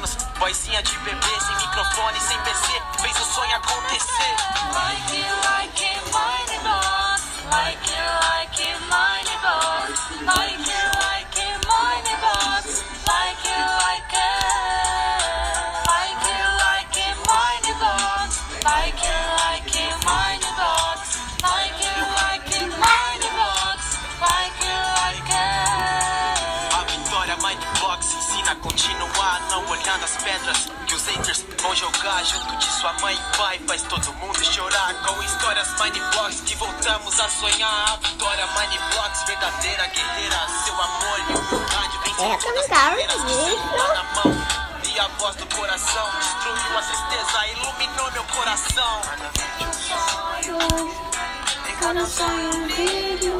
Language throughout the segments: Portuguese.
Vozinha de bebê, sem microfone, sem PC, fez o sonho acontecer. Continuar, não olhando as pedras que os haters vão jogar junto de sua mãe e pai. Faz todo mundo chorar com histórias Mindblocks que voltamos a sonhar. A vitória Mindblocks, verdadeira guerreira. Seu amor e humildade vem É, todas as cara, barreiras. bicho. Celular na mão e a voz do coração destruiu a tristeza, iluminou meu coração. Cada sonho um brilho,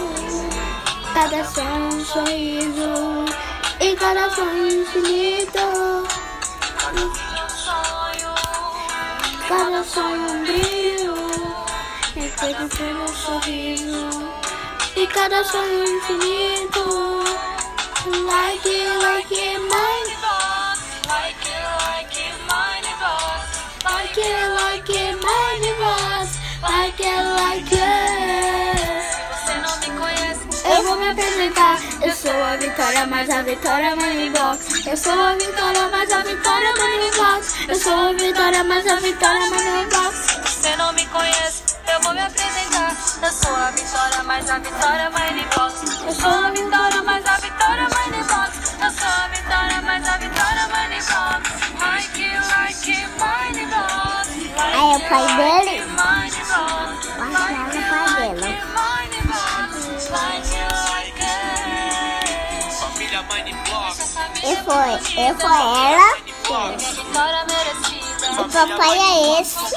cada sonho um sorriso, e cada sonho infinito, cada sonho um brilho, sonho um sorriso, e cada sonho infinito. Like it, like it, mine, Like it, like it, mine boss. like it, like it, mine, was, like it, like it. Eu vou me apresentar. Eu sou a Vitória, mas a Vitória Money Box. Eu sou a Vitória, mas a Vitória Money Box. Eu sou a Vitória, mas a Vitória Money Box. Você não me conhece, eu vou me apresentar. Eu sou a Vitória, mas a Vitória Money Box. Eu sou a Vitória, mas a Vitória Money Box. Eu sou a Vitória, mas a Vitória Money Box. Like it, like it, Money Box. Aí, o it, pai dele? It. Família Mindblocks. E foi, e foi ela. O papai é esse.